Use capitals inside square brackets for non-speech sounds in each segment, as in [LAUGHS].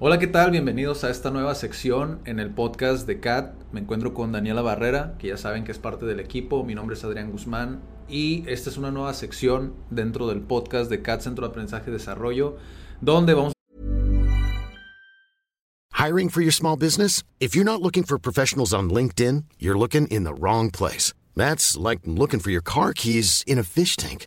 Hola, ¿qué tal? Bienvenidos a esta nueva sección en el podcast de CAT. Me encuentro con Daniela Barrera, que ya saben que es parte del equipo. Mi nombre es Adrián Guzmán y esta es una nueva sección dentro del podcast de CAT Centro de Aprendizaje y Desarrollo, donde vamos Hiring for your small business? If you're not looking for professionals on LinkedIn, you're looking in the wrong place. That's like looking for your car keys in a fish tank.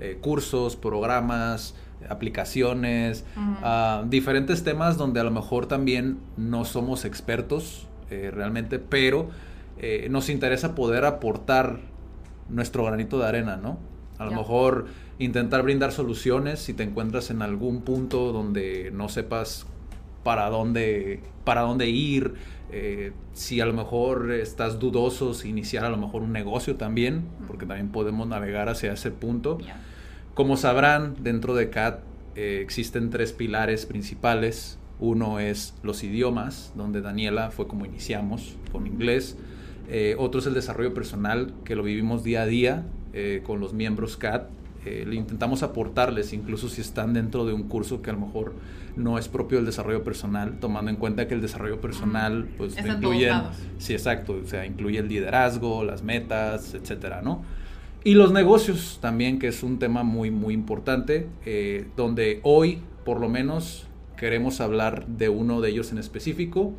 eh, cursos, programas, aplicaciones, ah, diferentes temas donde a lo mejor también no somos expertos eh, realmente, pero nos interesa poder aportar nuestro granito de arena, ¿no? A lo mejor intentar brindar soluciones si te encuentras en algún punto donde no sepas para dónde, para dónde ir, eh, si a lo mejor estás dudoso, si iniciar a lo mejor un negocio también, porque también podemos navegar hacia ese punto. Como sabrán, dentro de CAT eh, existen tres pilares principales. Uno es los idiomas, donde Daniela fue como iniciamos, con inglés. Eh, otro es el desarrollo personal, que lo vivimos día a día con los miembros CAT. Le intentamos aportarles, incluso si están dentro de un curso que a lo mejor no es propio del desarrollo personal, tomando en cuenta que el desarrollo personal, pues, incluye, sí, exacto, o sea, incluye el liderazgo, las metas, etcétera, ¿no? Y los negocios también, que es un tema muy, muy importante, eh, donde hoy, por lo menos, queremos hablar de uno de ellos en específico.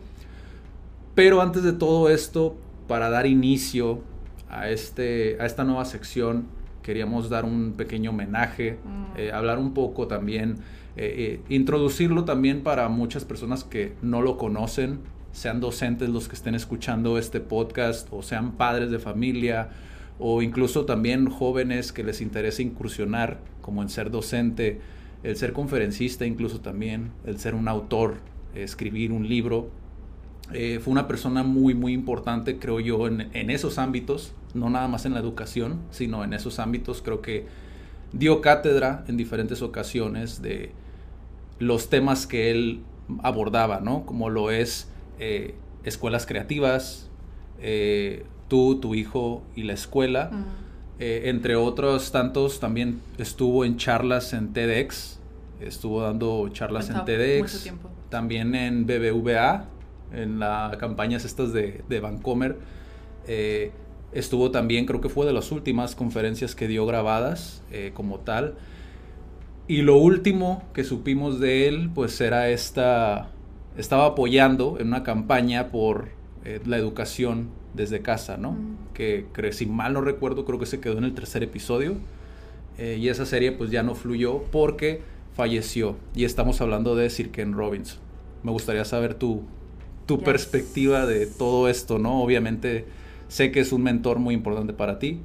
Pero antes de todo esto, para dar inicio a, este, a esta nueva sección, queríamos dar un pequeño homenaje, mm. eh, hablar un poco también eh, eh, introducirlo también para muchas personas que no lo conocen, sean docentes los que estén escuchando este podcast o sean padres de familia o incluso también jóvenes que les interese incursionar como en ser docente, el ser conferencista incluso también, el ser un autor, escribir un libro. Eh, fue una persona muy, muy importante, creo yo, en, en, esos ámbitos, no nada más en la educación, sino en esos ámbitos. Creo que dio cátedra en diferentes ocasiones de, los temas que él abordaba, ¿no? Como lo es eh, escuelas creativas, eh, tú, tu hijo y la escuela. Eh, entre otros tantos, también estuvo en charlas en TEDx, estuvo dando charlas en TEDx, también en BBVA, en las campañas estas de, de Vancomer. Estuvo también, creo que fue de las últimas conferencias que dio grabadas como tal. Y lo último que supimos de él, pues era esta, estaba apoyando en una campaña por eh, la educación desde casa, ¿no? Que, si mal no recuerdo, creo que se quedó en el tercer episodio. Eh, y esa serie pues ya no fluyó porque falleció. Y estamos hablando de Sir Ken Robinson. Me gustaría saber tu, tu perspectiva de todo esto, ¿no? Obviamente sé que es un mentor muy importante para ti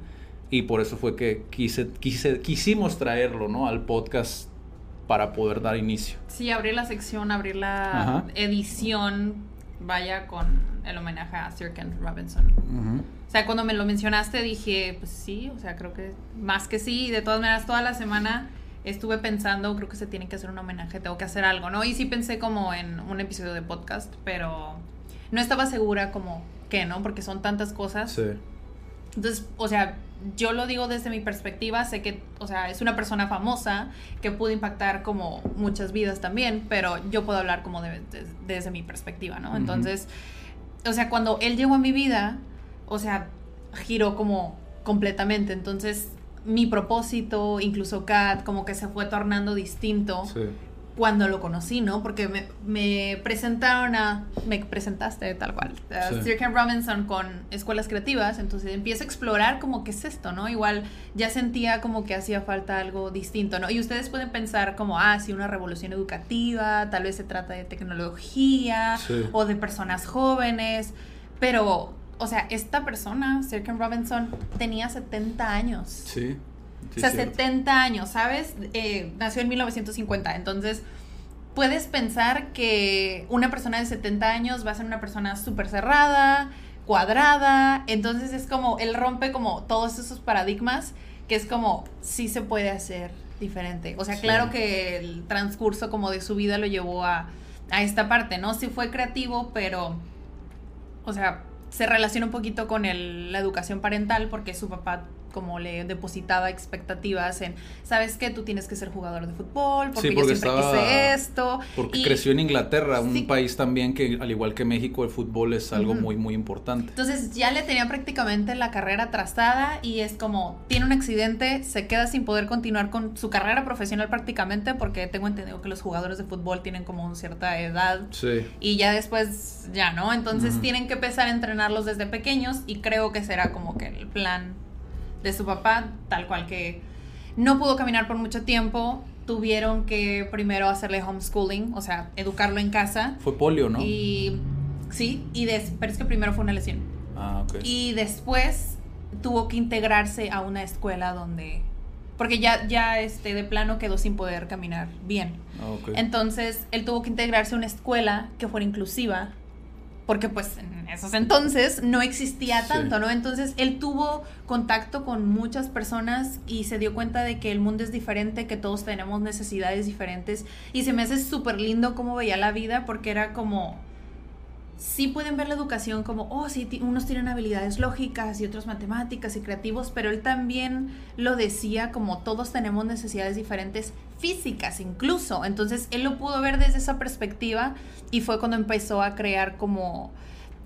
y por eso fue que quise, quise, quisimos traerlo ¿no? al podcast para poder dar inicio. Sí, abrir la sección, abrir la edición, vaya con el homenaje a Sir Ken Robinson. O sea, cuando me lo mencionaste dije, pues sí, o sea, creo que más que sí. De todas maneras, toda la semana estuve pensando, creo que se tiene que hacer un homenaje, tengo que hacer algo, ¿no? Y sí pensé como en un episodio de podcast, pero no estaba segura como qué, ¿no? Porque son tantas cosas. Sí. Entonces, o sea, yo lo digo desde mi perspectiva, sé que, o sea, es una persona famosa que pudo impactar como muchas vidas también, pero yo puedo hablar como desde mi perspectiva, ¿no? Entonces, o sea, cuando él llegó a mi vida, o sea, giró como completamente, entonces mi propósito, incluso Kat, como que se fue tornando distinto. Sí cuando lo conocí, ¿no? Porque me, presentaron a, me presentaste tal cual, a Sir Ken Robinson con escuelas creativas, entonces empiezo a explorar como qué es esto, ¿no? Igual ya sentía como que hacía falta algo distinto, ¿no? Y ustedes pueden pensar como, ah, sí, una revolución educativa, tal vez se trata de tecnología o de personas jóvenes, pero, o sea, esta persona, Sir Ken Robinson, tenía 70 años. Sí. O sea, 70 años, ¿sabes? Eh, nació en 1950, entonces puedes pensar que una persona de 70 años va a ser una persona súper cerrada, cuadrada, entonces es como, él rompe como todos esos paradigmas que es como, sí se puede hacer diferente. O sea, claro que el transcurso como de su vida lo llevó a, a esta parte, ¿no? Sí fue creativo, pero, o sea, se relaciona un poquito con el, la educación parental porque su papá como le depositaba expectativas en, sabes que tú tienes que ser jugador de fútbol, porque, yo siempre quise esto. Porque creció en Inglaterra, un país también que, al igual que México, el fútbol es algo muy, muy importante. Entonces ya le tenía prácticamente la carrera trazada y es como, tiene un accidente, se queda sin poder continuar con su carrera profesional prácticamente, porque tengo entendido que los jugadores de fútbol tienen como una cierta edad. Sí. Y ya después, ya, ¿no? Entonces tienen que empezar a entrenarlos desde pequeños y creo que será como que el plan de su papá, tal cual que no pudo caminar por mucho tiempo, tuvieron que primero hacerle homeschooling, o sea, educarlo en casa. Fue polio, ¿no? Y sí, y pero es que primero fue una lesión. Ah, ok. Y después tuvo que integrarse a una escuela donde porque ya ya este de plano quedó sin poder caminar bien. Ah, okay. Entonces, él tuvo que integrarse a una escuela que fuera inclusiva porque pues en esos entonces no existía tanto, ¿no? Entonces él tuvo contacto con muchas personas y se dio cuenta de que el mundo es diferente, que todos tenemos necesidades diferentes y se me hace súper lindo cómo veía la vida porque era como sí pueden ver la educación como, oh, sí, unos tienen habilidades lógicas y otros matemáticas y creativos, pero él también lo decía como todos tenemos necesidades diferentes físicas incluso. Entonces él lo pudo ver desde esa perspectiva y fue cuando empezó a crear como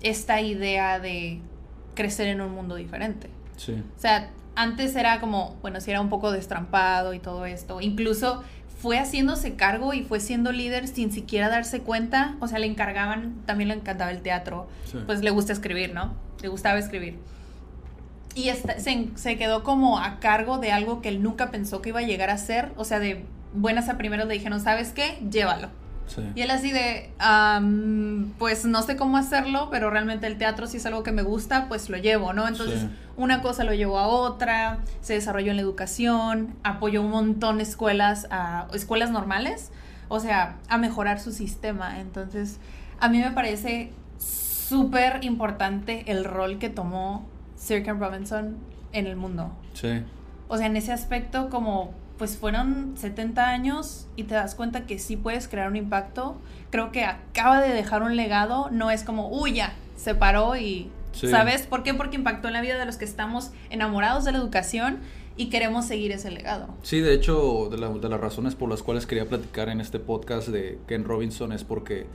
esta idea de crecer en un mundo diferente. Sí. O sea, antes era como, bueno, si era un poco destrampado y todo esto. Incluso fue haciéndose cargo y fue siendo líder sin siquiera darse cuenta. O sea, le encargaban, también le encantaba el teatro. Pues le gusta escribir, ¿no? Le gustaba escribir. Y se, se, quedó como a cargo de algo que él nunca pensó que iba a llegar a ser. O sea, de buenas a primeros le dijeron, ¿sabes qué? Llévalo. Y él así de, pues no sé cómo hacerlo, pero realmente el teatro si es algo que me gusta, pues lo llevo, ¿no? Entonces una cosa lo llevó a otra, se desarrolló en la educación, apoyó un montón escuelas, a, escuelas normales, o sea, a mejorar su sistema. Entonces, a mí me parece súper importante el rol que tomó Sir Ken Robinson en el mundo. Sí. O sea, en ese aspecto como pues fueron 70 años y te das cuenta que sí puedes crear un impacto. Creo que acaba de dejar un legado, no es como, uy, ya, se paró y... ¿Sabes por qué? Porque impactó en la vida de los que estamos enamorados de la educación y queremos seguir ese legado. Sí, de hecho, de, de las razones por las cuales quería platicar en este podcast de Ken Robinson es porque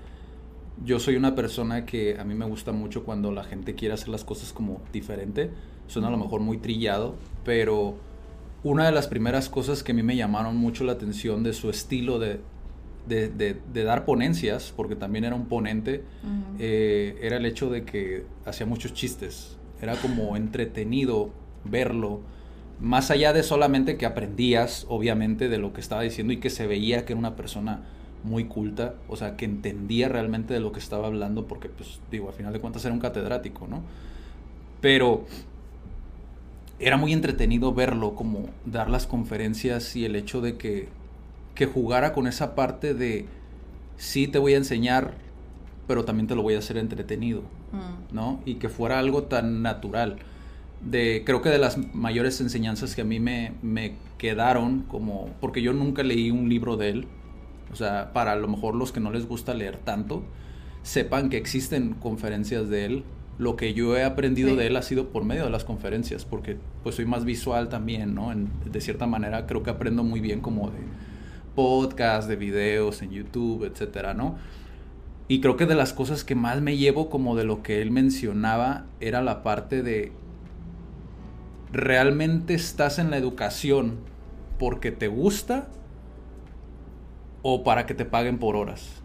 yo soy una persona que a mí me gusta mucho cuando la gente quiere hacer las cosas como diferente. Suena a lo mejor muy trillado, pero una de las primeras cosas que a mí me llamaron mucho la atención de su estilo de, de, dar ponencias, porque también era un ponente, eh, era el hecho de que hacía muchos chistes. Era como [LAUGHS] entretenido verlo, más allá de solamente que aprendías, obviamente, de lo que estaba diciendo y que se veía que era una persona muy culta, o sea, que entendía realmente de lo que estaba hablando, porque, pues, digo, al final de cuentas era un catedrático, ¿no? Pero era muy entretenido verlo, como dar las conferencias y el hecho de que, que jugara con esa parte de, sí te voy a enseñar, pero también te lo voy a hacer entretenido, mm. ¿no? Y que fuera algo tan natural. De, creo que de las mayores enseñanzas que a mí me, me quedaron, como, porque yo nunca leí un libro de él, o sea, para a lo mejor los que no les gusta leer tanto, sepan que existen conferencias de él lo que yo he aprendido de él ha sido por medio de las conferencias, porque pues soy más visual también, ¿no? de cierta manera creo que aprendo muy bien como de podcast, de videos en YouTube, etcétera, ¿no? Y creo que de las cosas que más me llevo como de lo que él mencionaba era la parte de realmente estás en la educación porque te gusta o para que te paguen por horas.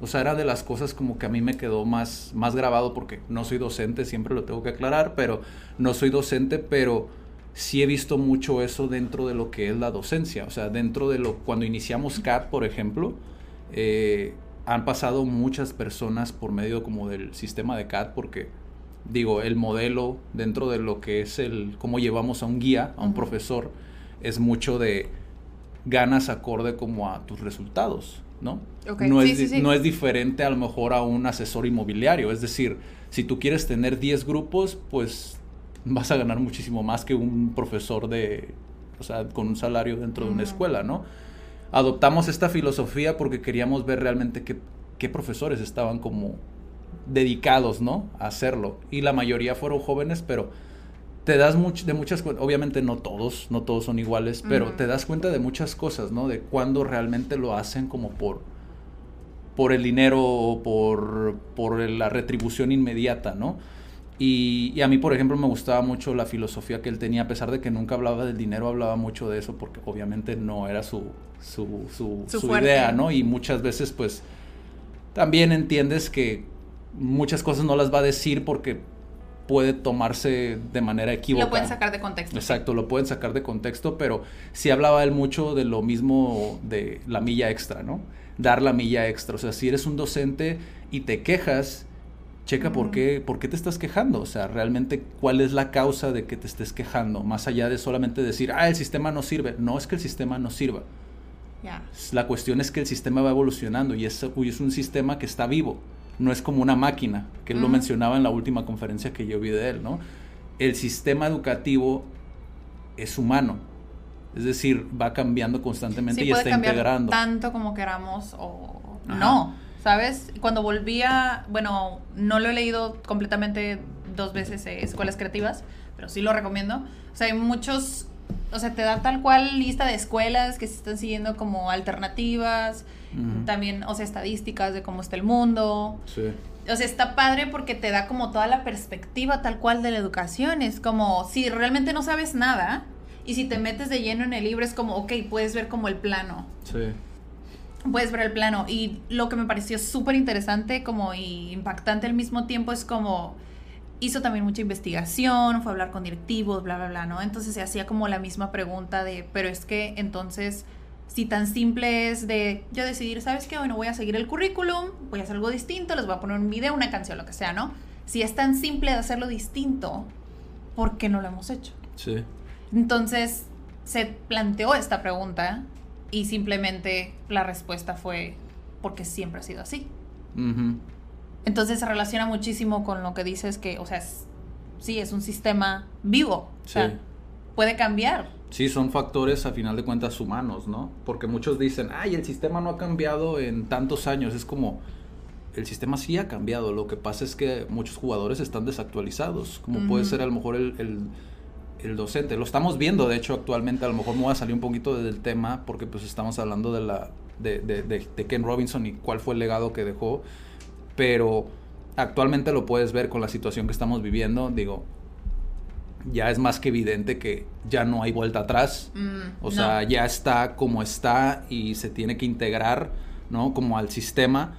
O sea, era de las cosas como que a mí me quedó más, más grabado porque no soy docente, siempre lo tengo que aclarar, pero no soy docente, pero sí he visto mucho eso dentro de lo que es la docencia. O sea, dentro de lo, cuando iniciamos CAT, por ejemplo, eh, han pasado muchas personas por medio como del sistema de CAT porque, digo, el modelo dentro de lo que es el, cómo llevamos a un guía, a un profesor, es mucho de ganas acorde como a tus resultados, ¿no? Okay. No, Sí, es, sí, di- sí. no es diferente a lo mejor a un asesor inmobiliario, es decir, si tú quieres tener 10 grupos, pues vas a ganar muchísimo más que un profesor de, o sea, con un salario dentro de una escuela, ¿no? Adoptamos esta filosofía porque queríamos ver realmente qué, qué profesores estaban como dedicados, ¿no? A hacerlo. Y la mayoría fueron jóvenes, pero te das much- de muchas obviamente no todos, no todos son iguales, pero te das cuenta de muchas cosas, ¿no? De cuando realmente lo hacen como por, por el dinero o por, por la retribución inmediata, ¿no? Y, y a mí, por ejemplo, me gustaba mucho la filosofía que él tenía, a pesar de que nunca hablaba del dinero, hablaba mucho de eso, porque obviamente no era su, su, su, Su su fuerte. idea, ¿no? Y muchas veces, pues, también entiendes que muchas cosas no las va a decir porque puede tomarse de manera equívoca. Lo pueden sacar de contexto. Exacto, lo pueden sacar de contexto, pero sí hablaba él mucho de lo mismo de la milla extra, ¿no? Dar la milla extra. O sea, si eres un docente y te quejas, checa por Ujú. qué, por qué te estás quejando. O sea, realmente cuál es la causa de que te estés quejando. Más allá de solamente decir, ah, el sistema no sirve. No es que el sistema no sirva. La cuestión es que el sistema va evolucionando y es, y es un sistema que está vivo. No es como una máquina, que él lo mencionaba en la última conferencia que yo vi de él, ¿no? El sistema educativo es humano. Es decir, va cambiando constantemente Sí, y puede está cambiar integrando. tanto como queramos o Ajá. no, ¿sabes? Cuando volvía, bueno, no lo he leído completamente dos veces eh, Escuelas Creativas, pero sí lo recomiendo. O sea, hay muchos, o sea, te da tal cual lista de escuelas que se están siguiendo como alternativas, también, o sea, estadísticas de cómo está el mundo. Sí. O sea, está padre porque te da como toda la perspectiva tal cual de la educación. Es como, si realmente no sabes nada y si te metes de lleno en el libro, es como, ok, puedes ver como el plano. Sí. Puedes ver el plano. Y lo que me pareció súper interesante como y impactante al mismo tiempo es como hizo también mucha investigación, fue a hablar con directivos, bla, bla, bla, ¿no? Entonces se hacía como la misma pregunta de, pero es que entonces, si tan simple es de yo decidir, ¿sabes qué? Bueno, voy a seguir el currículum, voy a hacer algo distinto, les voy a poner un video, una canción, lo que sea, ¿no? Si es tan simple de hacerlo distinto, ¿por qué no lo hemos hecho? Sí. Entonces se planteó esta pregunta y simplemente la respuesta fue porque siempre ha sido así. Ujú. Entonces se relaciona muchísimo con lo que dices que, o sea, es- sí, es un sistema vivo. O sea, Sí. puede cambiar. Sí, son factores a final de cuentas humanos, ¿no? Porque muchos dicen, ay, el sistema no ha cambiado en tantos años. Es como, el sistema sí ha cambiado. Lo que pasa es que muchos jugadores están desactualizados. Como puede ser a lo mejor el, el- el docente. Lo estamos viendo, de hecho, actualmente. A lo mejor me voy a salir un poquito del tema porque pues estamos hablando de, la, de, de- de- de Ken Robinson y cuál fue el legado que dejó. Pero actualmente lo puedes ver con la situación que estamos viviendo. Digo, ya es más que evidente que ya no hay vuelta atrás. Mm, O no. sea, ya está como está y se tiene que integrar, ¿no? Como al sistema.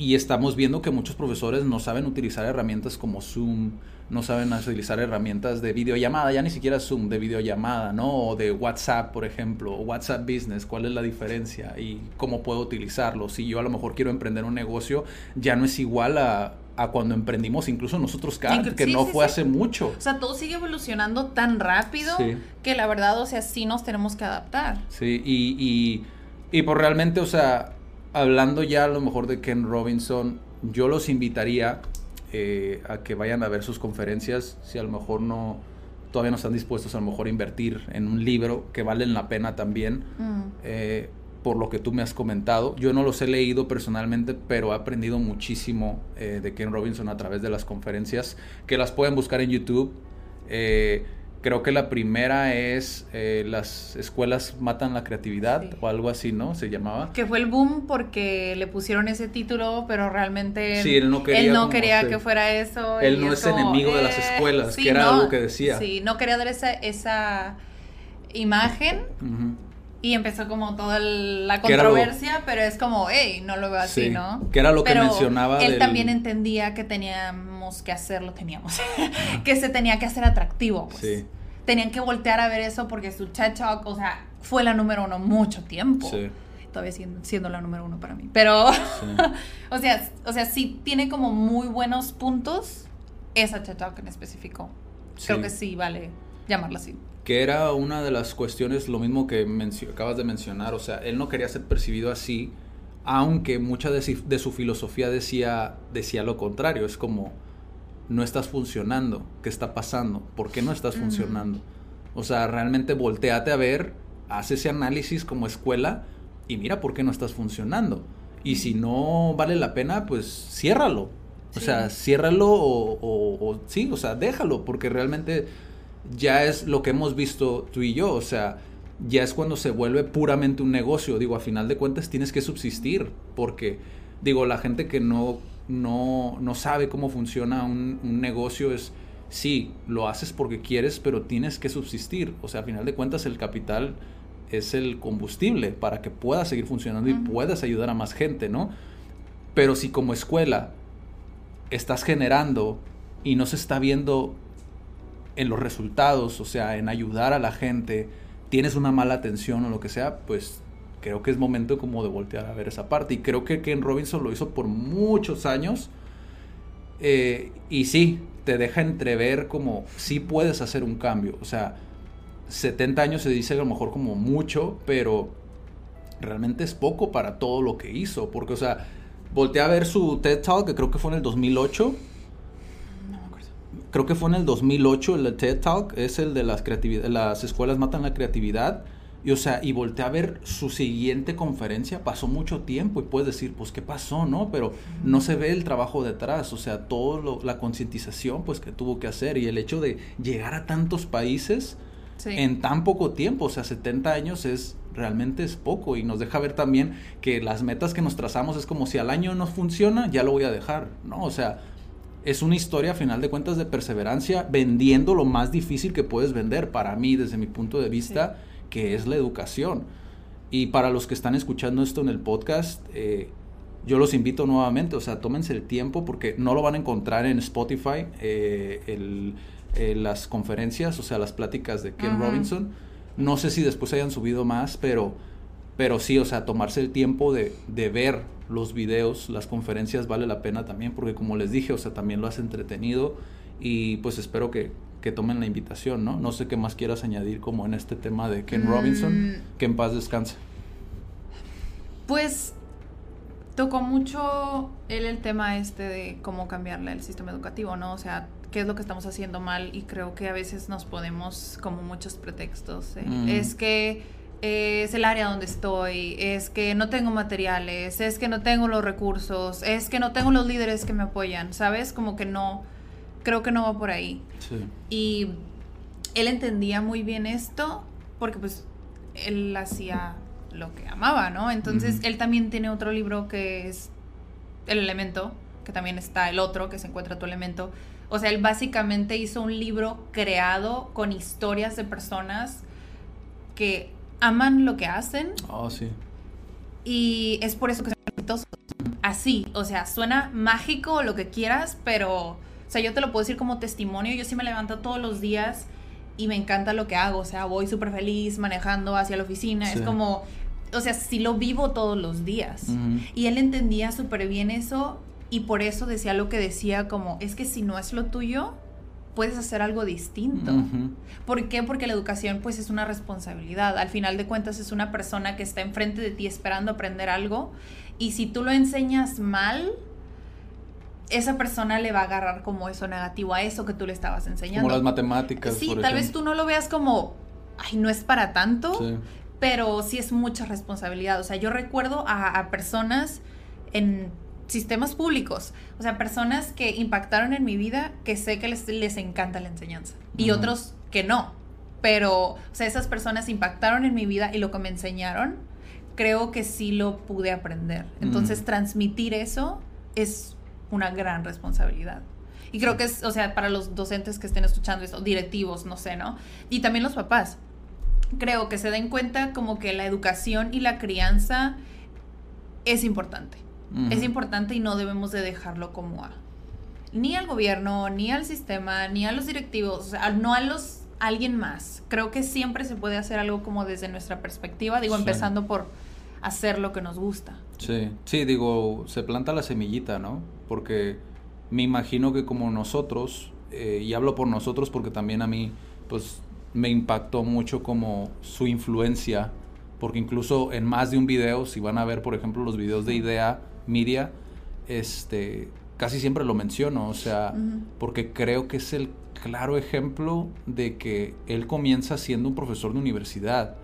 Y estamos viendo que muchos profesores no saben utilizar herramientas como Zoom, no saben utilizar herramientas de videollamada, ya ni siquiera Zoom, de videollamada, ¿no? O de WhatsApp, por ejemplo, o WhatsApp Business, ¿cuál es la diferencia? Y cómo puedo utilizarlo. Si yo a lo mejor quiero emprender un negocio, ya no es igual a, a cuando emprendimos, incluso nosotros, Kat, Inclu- que sí, no sí, fue sí. hace mucho. O sea, todo sigue evolucionando tan rápido Sí. que la verdad, o sea, sí nos tenemos que adaptar. Sí, y, y, y por realmente, o sea, hablando ya a lo mejor de Ken Robinson, yo los invitaría eh, a que vayan a ver sus conferencias, si a lo mejor no, todavía no están dispuestos a lo mejor a invertir en un libro que valen la pena también, Mm. eh, por lo que tú me has comentado. Yo no los he leído personalmente, pero he aprendido muchísimo eh, de Ken Robinson a través de las conferencias, que las pueden buscar en YouTube. Eh, creo que la primera es eh, Las escuelas matan la creatividad Sí. o algo así, ¿no? Se llamaba. Que fue el boom porque le pusieron ese título, pero realmente Sí, él no quería él no quería que fuera eso. Él no es enemigo de las escuelas, que era algo que decía. Sí, no quería dar esa, esa imagen y empezó como toda el- la lo- controversia, pero es como, hey, no lo veo así, Sí, ¿no? que era lo que mencionaba Él del- también entendía que teníamos que hacerlo, teníamos, [LAUGHS] que se tenía que hacer atractivo, pues. Sí. Tenían que voltear a ver eso porque su TED Talk, o sea, fue la número uno mucho tiempo. Sí. Todavía siendo, siendo la número uno para mí. Pero, [LAUGHS] o sea, o sea, sí tiene como muy buenos puntos esa TED Talk en específico. Creo Sí. que sí vale llamarlo así. Que era una de las cuestiones, lo mismo que acabas de mencionar, o sea, él no quería ser percibido así, aunque mucha de, de su filosofía decía, decía lo contrario, es como, no estás funcionando, ¿qué está pasando? ¿Por qué no estás funcionando? O sea, realmente volteate a ver, haz ese análisis como escuela y mira por qué no estás funcionando. Y si no vale la pena, pues ciérralo. O sea, ciérralo o, sí, o sea, déjalo, porque realmente ya es lo que hemos visto tú y yo. O sea, ya es cuando se vuelve puramente un negocio. Digo, a final de cuentas tienes que subsistir, porque, digo, la gente que no, no, no sabe cómo funciona un, un negocio es, sí, lo haces porque quieres, pero tienes que subsistir. O sea, a final de cuentas el capital es el combustible para que puedas seguir funcionando y puedas ayudar a más gente, ¿no? Pero si como escuela estás generando y no se está viendo en los resultados, o sea, en ayudar a la gente, tienes una mala atención o lo que sea, pues creo que es momento como de voltear a ver esa parte. Y creo que Ken Robinson lo hizo por muchos años. Eh, y sí, te deja entrever como si puedes hacer un cambio. O sea, 70 años se dice a lo mejor como mucho, pero realmente es poco para todo lo que hizo. Porque, o sea, volteé a ver su TED Talk, que creo que fue en el 2008. No me acuerdo. Creo que fue en el 2008 el TED Talk, es el de las, las escuelas matan la creatividad. Y o sea, y volteé a ver su siguiente conferencia, pasó mucho tiempo y puedes decir, pues, ¿qué pasó, no? Pero no se ve el trabajo detrás, o sea, toda la concientización, pues, que tuvo que hacer y el hecho de llegar a tantos países, en tan poco tiempo, o sea, 70 años es realmente es poco y nos deja ver también que las metas que nos trazamos es como si al año no funciona, ya lo voy a dejar, ¿no? O sea, es una historia a final de cuentas de perseverancia vendiendo lo más difícil que puedes vender para mí desde mi punto de vista, que es la educación. Y para los que están escuchando esto en el podcast, eh, yo los invito nuevamente, o sea, tómense el tiempo porque no lo van a encontrar en Spotify, eh, el eh, las conferencias, o sea, las pláticas de Ken Robinson. No sé si después hayan subido más, pero, pero sí, o sea, tomarse el tiempo de, de, ver los videos, las conferencias vale la pena también, porque como les dije, o sea, también lo has entretenido y pues espero que, que tomen la invitación, ¿no? No sé qué más quieras añadir como en este tema de Ken Robinson, mm. que en paz descanse. Pues tocó mucho él el tema este de cómo cambiarle el sistema educativo, ¿no? O sea, qué es lo que estamos haciendo mal y creo que a veces nos podemos como muchos pretextos. ¿eh? Mm. Es que eh, es el área donde estoy, es que no tengo materiales, es que no tengo los recursos, es que no tengo los líderes que me apoyan, ¿sabes? Como que no, creo que no va por ahí. Sí. Y él entendía muy bien esto porque pues él hacía lo que amaba, ¿no? Entonces él también tiene otro libro que es El elemento, que también está el otro, que se encuentra tu elemento, o sea, él básicamente hizo un libro creado con historias de personas que aman lo que hacen. Oh, sí. Y es por eso que son Así, o sea, suena mágico o lo que quieras, pero, o sea, yo te lo puedo decir como testimonio. Yo sí me levanto todos los días y me encanta lo que hago. O sea, voy súper feliz manejando hacia la oficina. Es como, o sea, sí lo vivo todos los días. Y él entendía súper bien eso y por eso decía lo que decía como, es que si no es lo tuyo, puedes hacer algo distinto. ¿Por qué? Porque la educación pues es una responsabilidad. Al final de cuentas es una persona que está enfrente de ti esperando aprender algo y si tú lo enseñas mal, esa persona le va a agarrar como eso negativo a eso que tú le estabas enseñando. Como las matemáticas. Sí, tal vez tú no lo veas como, ay, no es para tanto, pero sí es mucha responsabilidad. O sea, yo recuerdo a, a personas en sistemas públicos, o sea, personas que impactaron en mi vida que sé que les, les encanta la enseñanza y otros que no, pero, o sea, esas personas impactaron en mi vida y lo que me enseñaron, creo que sí lo pude aprender. Entonces, transmitir eso es una gran responsabilidad. Y creo que es, o sea, para los docentes que estén escuchando esto, directivos, no sé, ¿no? Y también los papás. Creo que se den cuenta como que la educación y la crianza es importante. Es importante y no debemos de dejarlo como a ni al gobierno, ni al sistema, ni a los directivos, no a los alguien más. Creo que siempre se puede hacer algo como desde nuestra perspectiva, digo, empezando por hacer lo que nos gusta. Sí, sí, digo, se planta la semillita, ¿no? Porque me imagino que como nosotros, eh, y hablo por nosotros porque también a mí, pues me impactó mucho como su influencia, porque incluso en más de un video, si van a ver, por ejemplo, los videos de Idea Media, este, casi siempre lo menciono, o sea, porque creo que es el claro ejemplo de que él comienza siendo un profesor de universidad,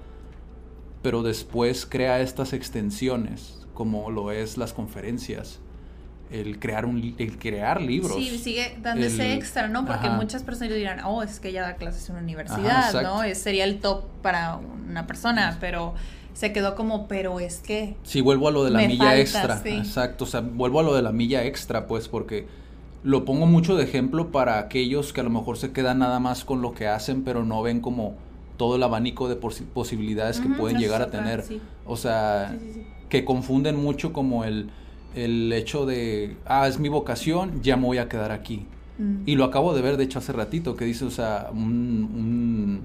pero después crea estas extensiones, como lo es las conferencias, el crear un el crear libros. Sí, sigue dándose extra, ¿no? Porque muchas personas dirán, oh, es que ella da clases en una universidad, ¿no? Es, sería el top para una persona, pero se quedó como, pero es que... Sí, vuelvo a lo de la milla extra. Exacto, o sea, vuelvo a lo de la milla extra, pues, porque lo pongo mucho de ejemplo para aquellos que a lo mejor se quedan nada más con lo que hacen, pero no ven como todo el abanico de posibilidades que pueden llegar a tener. O sea, que confunden mucho como el el hecho de, ah, es mi vocación, ya me voy a quedar aquí. Mm. Y lo acabo de ver, de hecho, hace ratito, que dice, o sea, una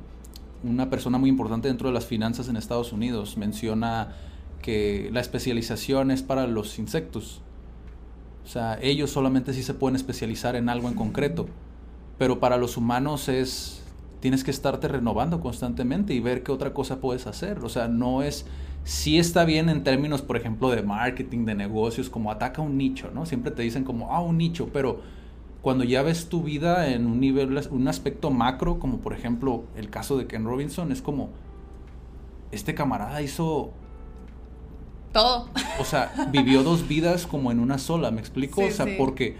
persona muy importante dentro de las finanzas en Estados Unidos menciona que la especialización es para los insectos. O sea, ellos solamente sí se pueden especializar en algo en concreto. Pero para los humanos es, tienes que estarte renovando constantemente y ver qué otra cosa puedes hacer. O sea, no es sí está bien en términos, por ejemplo, de marketing, de negocios, como ataca un nicho, ¿no? Siempre te dicen como, ah, un nicho, pero cuando ya ves tu vida en un nivel, un aspecto macro, como por ejemplo el caso de Ken Robinson, es como, este camarada hizo... Todo. O sea, vivió [LAUGHS] dos vidas como en una sola, ¿me explico? o sea, porque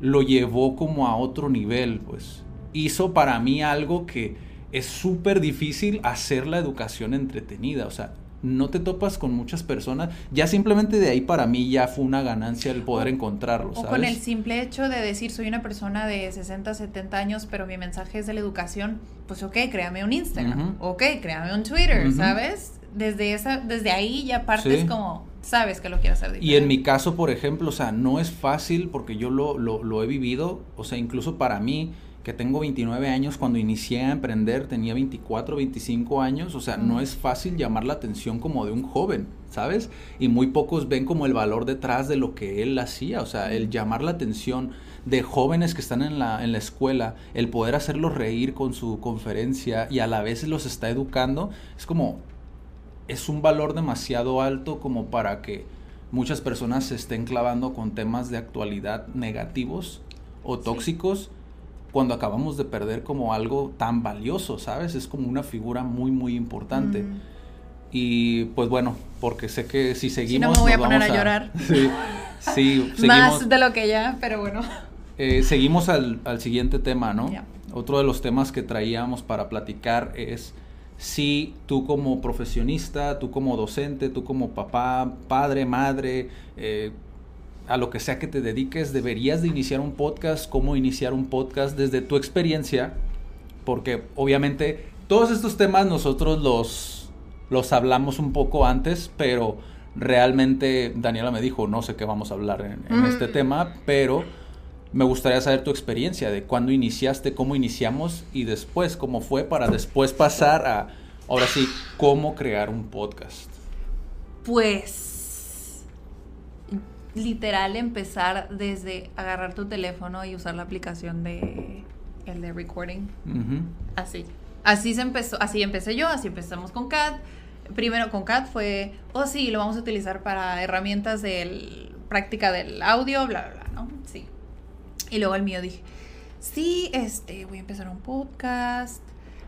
lo llevó como a otro nivel, pues. Hizo para mí algo que es súper difícil hacer la educación entretenida, o sea, no te topas con muchas personas, ya simplemente de ahí para mí ya fue una ganancia el poder encontrarlo. O con el simple hecho de decir soy una persona de 60, 70 años, pero mi mensaje es de la educación, pues ok, créame un Instagram, ok, créame un Twitter, ¿sabes? Desde, esa, desde ahí ya partes como, sabes que lo quiero hacer. Y en mi caso, por ejemplo, o sea, no es fácil porque yo lo, lo, lo he vivido, o sea, incluso para mí, que tengo 29 años, cuando inicié a emprender tenía 24, 25 años, o sea, no es fácil llamar la atención como de un joven, ¿sabes? Y muy pocos ven como el valor detrás de lo que él hacía, o sea, el llamar la atención de jóvenes que están en la, en la escuela, el poder hacerlos reír con su conferencia y a la vez los está educando, es como, es un valor demasiado alto como para que muchas personas se estén clavando con temas de actualidad negativos o tóxicos cuando acabamos de perder como algo tan valioso, ¿sabes? Es como una figura muy, muy importante. Mm. Y pues bueno, porque sé que si seguimos... Si no me voy a poner a, llorar. [LAUGHS] Sí, [LAUGHS] seguimos, Más de lo que ya, pero bueno. Eh, seguimos al, siguiente tema, ¿no? Otro de los temas que traíamos para platicar es si tú como profesionista, tú como docente, tú como papá, padre, madre, eh, a lo que sea que te dediques, deberías de iniciar un podcast, cómo iniciar un podcast desde tu experiencia, porque obviamente todos estos temas nosotros los, los hablamos un poco antes, pero realmente Daniela me dijo, no sé qué vamos a hablar en, este mm. tema, pero me gustaría saber tu experiencia de cuándo iniciaste, cómo iniciamos y después cómo fue para después pasar a, ahora sí, cómo crear un podcast. Pues literal empezar desde agarrar tu teléfono y usar la aplicación de el de recording. Así. Así se empezó, así empecé yo, así empezamos con CAD. Primero con CAD fue, oh sí, lo vamos a utilizar para herramientas de práctica del audio, bla, bla, bla, ¿no? Sí. Y luego el mío dije, sí, este, voy a empezar un podcast,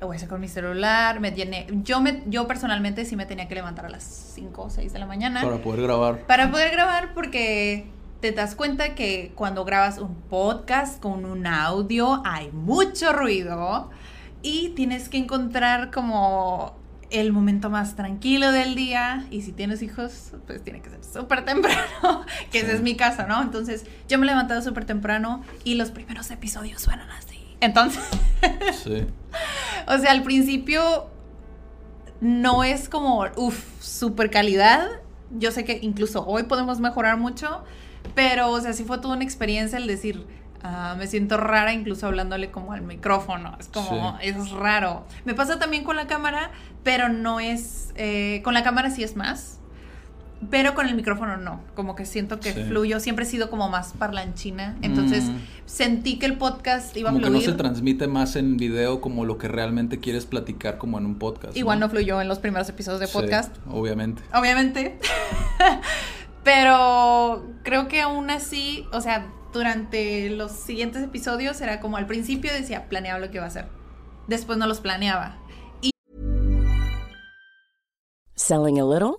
voy a hacer con mi celular, me tiene, yo me, yo personalmente sí me tenía que levantar a las 5 o 6 de la mañana. Para poder grabar. Para poder grabar porque te das cuenta que cuando grabas un podcast con un audio hay mucho ruido y tienes que encontrar como el momento más tranquilo del día y si tienes hijos, pues tiene que ser súper temprano, [LAUGHS] que ese es mi caso, ¿no? Entonces yo me he levantado súper temprano y los primeros episodios suenan así. Entonces, [LAUGHS] sí. o sea, al principio no es como, uff, super calidad. Yo sé que incluso hoy podemos mejorar mucho, pero, o sea, sí fue toda una experiencia el decir, ah, me siento rara incluso hablándole como al micrófono. Es como, es raro. Me pasa también con la cámara, pero no es, eh, con la cámara sí es más. Pero con el micrófono no, como que siento que fluyo, siempre he sido como más parlanchina, entonces mm. sentí que el podcast iba a fluir. Como que no se transmite más en video como lo que realmente quieres platicar como en un podcast. Igual no, fluyó en los primeros episodios de podcast. obviamente. Obviamente. [LAUGHS] pero creo que aún así, o sea, durante los siguientes episodios era como al principio decía, planeaba lo que iba a hacer. Después no los planeaba. Y Selling a little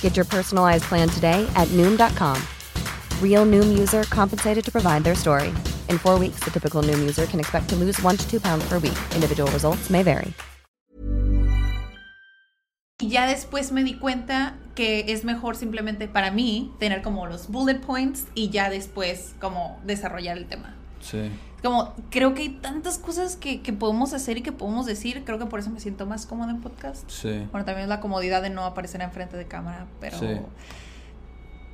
Get your personalized plan today at Noom.com. Real Noom user compensated to provide their story. In four weeks, the typical Noom user can expect to lose one to two pounds per week. Individual results may vary. Y ya después me di cuenta que es mejor simplemente para mí tener como los bullet points y ya después como desarrollar el tema. Sí. Como creo que hay tantas cosas que, que, podemos hacer y que podemos decir. Creo que por eso me siento más cómoda en podcast. Sí. Bueno, también es la comodidad de no aparecer enfrente de cámara, pero. Sí.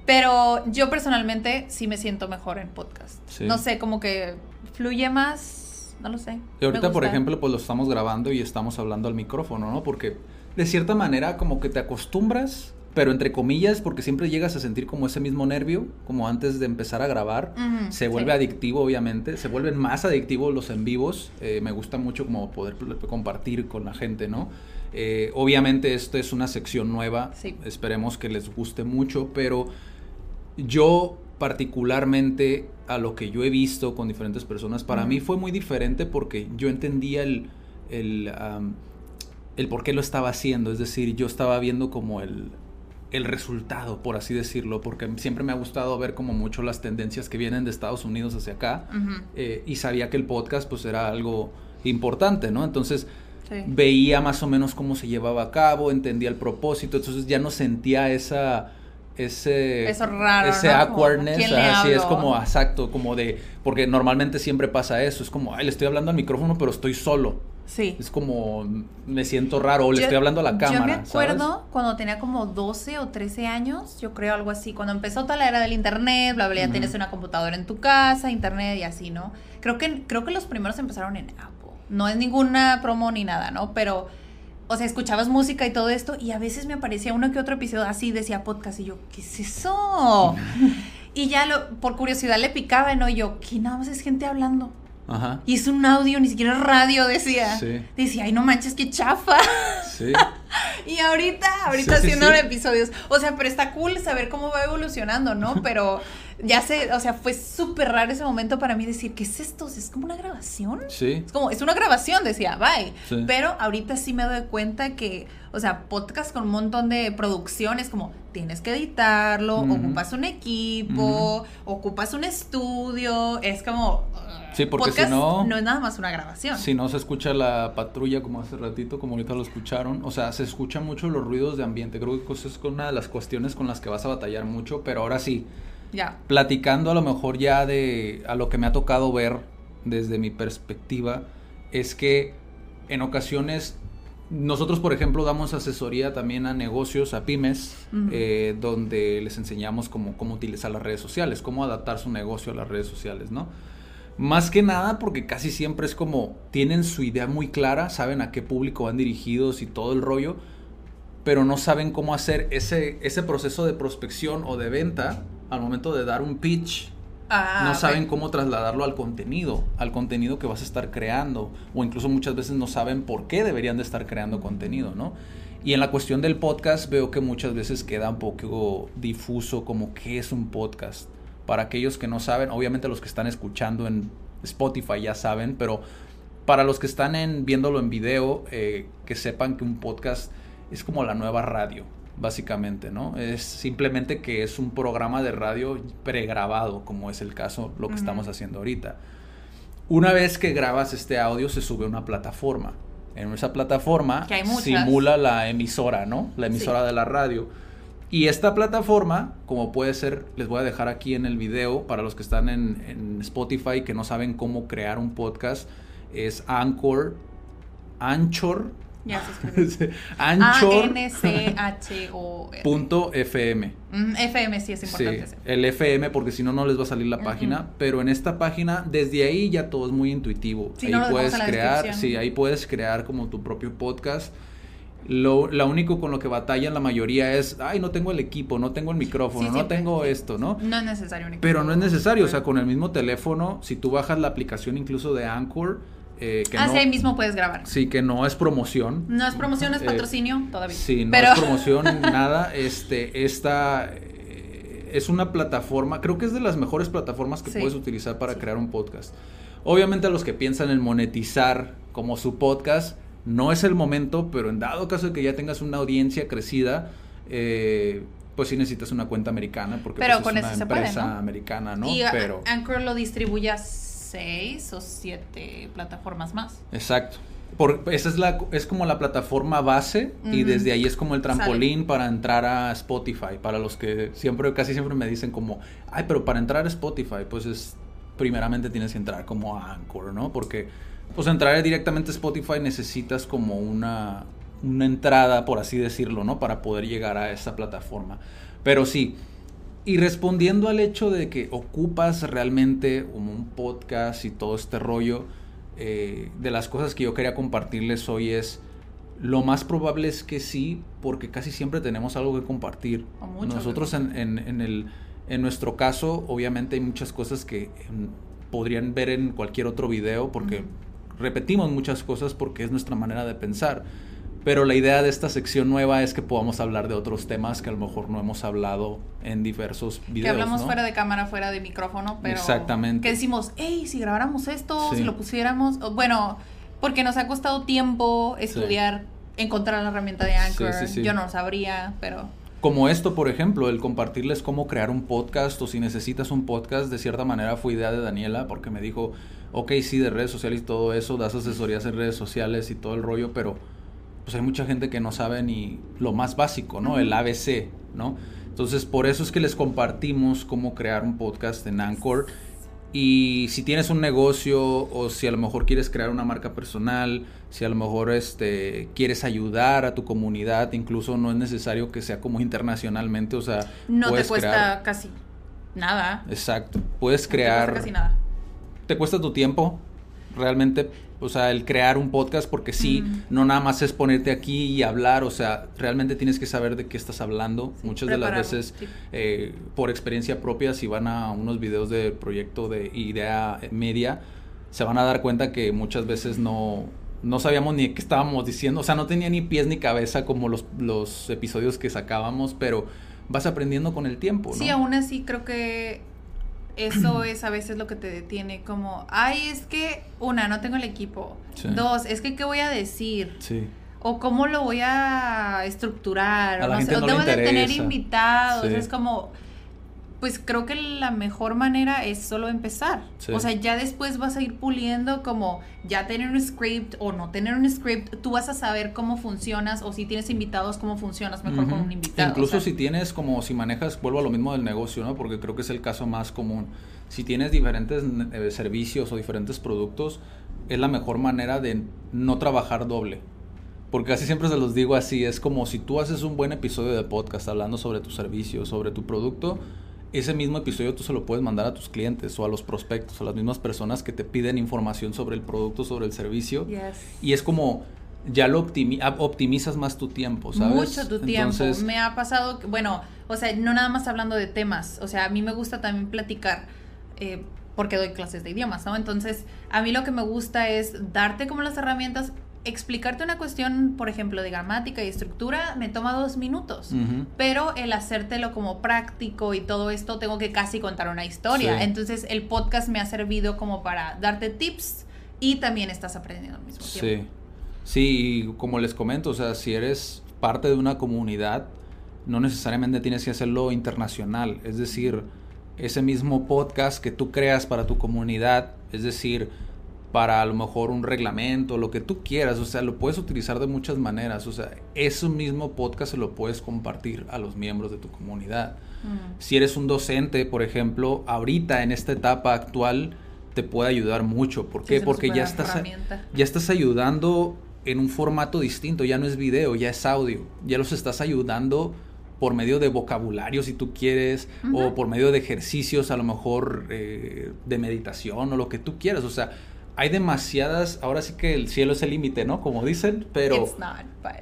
Pero yo personalmente sí me siento mejor en podcast. Sí. No sé, como que fluye más. No lo sé. Y ahorita, por ejemplo, pues lo estamos grabando y estamos hablando al micrófono, ¿no? Porque de cierta manera, como que te acostumbras pero entre comillas, porque siempre llegas a sentir como ese mismo nervio, como antes de empezar a grabar. se vuelve adictivo, obviamente. Se vuelven más adictivos los en vivos. Eh, me gusta mucho como poder compartir con la gente, ¿no? Eh, obviamente esto es una sección nueva. Esperemos que les guste mucho, pero yo particularmente a lo que yo he visto con diferentes personas, para mí fue muy diferente porque yo entendía el... el el por qué lo estaba haciendo, es decir, yo estaba viendo como el, el resultado, por así decirlo, porque siempre me ha gustado ver como mucho las tendencias que vienen de Estados Unidos hacia acá eh, y sabía que el podcast pues era algo importante, ¿no? Entonces veía más o menos cómo se llevaba a cabo, entendía el propósito, entonces ya no sentía esa ese Eso raro, ese awkwardness así es como exacto como de porque normalmente siempre pasa eso es como ay le estoy hablando al micrófono pero estoy solo Sí. Es como, me siento raro, le estoy hablando a la cámara. Yo me acuerdo cuando tenía como 12 o 13 años, yo creo algo así, cuando empezó toda la era del internet, bla, bla, ya tienes una computadora en tu casa, internet y así, ¿no? Creo que, creo que los primeros empezaron en Apple. No es ninguna promo ni nada, ¿no? Pero, o sea, escuchabas música y todo esto y a veces me aparecía uno que otro episodio así, decía podcast y yo, ¿qué es eso? [LAUGHS] y ya lo, por curiosidad le picaba, ¿no? Y yo, ¿qué nada más es gente hablando? Ajá. Y es un audio, ni siquiera radio, decía. Sí. Decía, ay, no manches, qué chafa. Sí. [LAUGHS] y ahorita, ahorita haciendo episodios. O sea, pero está cool saber cómo va evolucionando, ¿no? [LAUGHS] Pero ya sé, o sea, fue súper raro ese momento para mí decir, ¿qué es esto? ¿Es como una grabación? Sí. Es como, es una grabación, decía, bye. Pero ahorita sí me doy cuenta que, o sea, podcast con un montón de producciones, como tienes que editarlo, ocupas un equipo, ocupas un estudio, es como... Sí, porque si no... No es nada más una grabación. Si no se escucha la patrulla como hace ratito, como ahorita lo escucharon, o sea, se escuchan mucho los ruidos de ambiente. Creo que eso es una de las cuestiones con las que vas a batallar mucho, pero ahora sí. Ya. Platicando a lo mejor ya de a lo que me ha tocado ver desde mi perspectiva, es que en ocasiones nosotros, por ejemplo, damos asesoría también a negocios, a pymes, eh, donde les enseñamos cómo, cómo utilizar las redes sociales, cómo adaptar su negocio a las redes sociales, ¿no? Más que nada porque casi siempre es como tienen su idea muy clara, saben a qué público van dirigidos y todo el rollo, pero no saben cómo hacer ese, ese proceso de prospección o de venta al momento de dar un pitch. Ah, no saben cómo trasladarlo al contenido, al contenido que vas a estar creando, o incluso muchas veces no saben por qué deberían de estar creando contenido, ¿no? Y en la cuestión del podcast veo que muchas veces queda un poco difuso como qué es un podcast. Para aquellos que no saben, obviamente los que están escuchando en Spotify ya saben, pero para los que están en, viéndolo en video, eh, que sepan que un podcast es como la nueva radio, básicamente, ¿no? Es simplemente que es un programa de radio pregrabado, como es el caso, lo que estamos haciendo ahorita. Una vez que grabas este audio, se sube a una plataforma en esa plataforma simula la emisora, ¿no? La emisora de la radio. Y esta plataforma, como puede ser, les voy a dejar aquí en el video para los que están en, en Spotify que no saben cómo crear un podcast, es Anchor, Anchor ya se [LAUGHS] Anchor. A-N-C-H-O. Punto FM. FM sí es importante. Sí, el FM, porque si no, no les va a salir la página. Pero en esta página, desde ahí ya todo es muy intuitivo. ahí puedes crear, sí, ahí puedes crear como tu propio podcast. Lo, único con lo que batallan la mayoría es, ay, no tengo el equipo, no tengo el micrófono, no tengo esto, ¿no? No es necesario un equipo. Pero no es necesario, o sea, con el mismo teléfono, si tú bajas la aplicación incluso de Anchor, eh, que ah, ahí mismo puedes grabar. Sí, que no es promoción. No es promoción, es eh, patrocinio todavía. Sí, no es promoción, [LAUGHS] nada. Este, esta eh, es una plataforma, creo que es de las mejores plataformas que puedes utilizar para crear un podcast. Obviamente a los que piensan en monetizar como su podcast, no es el momento, pero en dado caso de que ya tengas una audiencia crecida, pues sí necesitas una cuenta americana porque pero pues, es una empresa americana, ¿no? Y pero Anchor lo distribuyas seis o siete plataformas más. Exacto. Por, esa es, la, es como la plataforma base y desde ahí es como el trampolín para entrar a Spotify. Para los que siempre, casi siempre me dicen como, ay, pero para entrar a Spotify, pues es, primeramente tienes que entrar como a Anchor, ¿no? Porque, pues entrar directamente a Spotify necesitas como una, una entrada, por así decirlo, ¿no? Para poder llegar a esa plataforma. Pero sí, y respondiendo al hecho de que ocupas realmente como un podcast y todo este rollo, eh, de las cosas que yo quería compartirles hoy es, lo más probable es que sí, porque casi siempre tenemos algo que compartir. Nosotros en, en, el, en nuestro caso, obviamente hay muchas cosas que em, podrían ver en cualquier otro video, porque repetimos muchas cosas porque es nuestra manera de pensar. Pero la idea de esta sección nueva es que podamos hablar de otros temas que a lo mejor no hemos hablado en diversos videos. Que hablamos fuera de cámara, fuera de micrófono, pero. Exactamente. Que decimos, hey, si grabáramos esto, si lo pusiéramos. Bueno, porque nos ha costado tiempo estudiar, encontrar la herramienta de Anchor. Yo no lo sabría, pero. Como esto, por ejemplo, el compartirles cómo crear un podcast o si necesitas un podcast, de cierta manera fue idea de Daniela porque me dijo, ok, sí, de redes sociales y todo eso, das asesorías en redes sociales y todo el rollo, pero pues hay mucha gente que no sabe ni lo más básico, ¿no? El ABC, ¿no? Entonces, por eso es que les compartimos cómo crear un podcast en Anchor. Y si tienes un negocio o si a lo mejor quieres crear una marca personal, si a lo mejor este, quieres ayudar a tu comunidad, incluso no es necesario que sea como internacionalmente, o sea... No te cuesta casi nada. Exacto. Puedes crear... Te cuesta casi nada. Te cuesta tu tiempo, realmente o sea, el crear un podcast, porque sí, no nada más es ponerte aquí y hablar, o sea, realmente tienes que saber de qué estás hablando. Muchas de las veces, eh, por experiencia propia, si van a unos videos de proyecto de idea media, se van a dar cuenta que muchas veces no, no sabíamos ni qué estábamos diciendo, o sea, no tenía ni pies ni cabeza como los, los episodios que sacábamos, pero vas aprendiendo con el tiempo. ¿no? Sí, aún así creo que eso [CLEARS THROAT] es a veces lo que te detiene, como, ay, es que, una, no tengo el equipo. Dos, es que, ¿qué voy a decir? Sí. O cómo lo voy a estructurar. o no sé, o tengo de tener invitados. Es como, pues creo que la mejor manera es solo empezar. O sea, ya después vas a ir puliendo como ya tener un script o no tener un script, tú vas a saber cómo funcionas o si tienes invitados, cómo funcionas mejor con un invitado. Incluso si tienes como si manejas, vuelvo a lo mismo del negocio, ¿no? Porque creo que es el caso más común. Si tienes diferentes eh, servicios o diferentes productos, es la mejor manera de no trabajar doble. Porque casi siempre se los digo así, es como si tú haces un buen episodio de podcast hablando sobre tu servicio, sobre tu producto, ese mismo episodio tú se lo puedes mandar a tus clientes o a los prospectos, o a las mismas personas que te piden información sobre el producto, sobre el servicio. Y es como ya lo optimizas más tu tiempo, ¿sabes? Mucho tu tiempo. Me ha pasado, bueno, o sea, no nada más hablando de temas, o sea, a mí me gusta también platicar. Eh, porque doy clases de idiomas, ¿no? Entonces, a mí lo que me gusta es darte como las herramientas explicarte una cuestión, por ejemplo, de gramática y estructura, me toma dos minutos. Pero el hacértelo como práctico y todo esto, tengo que casi contar una historia. Entonces, el podcast me ha servido como para darte tips y también estás aprendiendo al mismo tiempo. Sí, sí, como les comento, o sea, si eres parte de una comunidad, no necesariamente tienes que hacerlo internacional. Es decir, ese mismo podcast que tú creas para tu comunidad, es decir, para a lo mejor un reglamento, lo que tú quieras, o sea, lo puedes utilizar de muchas maneras, o sea, ese mismo podcast se lo puedes compartir a los miembros de tu comunidad. Mm. Si eres un docente, por ejemplo, ahorita en esta etapa actual te puede ayudar mucho, ¿por qué? Porque ya estás ya estás ayudando en un formato distinto, ya no es video, ya es audio, ya los estás ayudando por medio de vocabulario, si tú quieres, o por medio de ejercicios, a lo mejor eh, de meditación o lo que tú quieras. O sea, hay demasiadas, ahora sí que el cielo es el límite, ¿no? Como dicen, pero,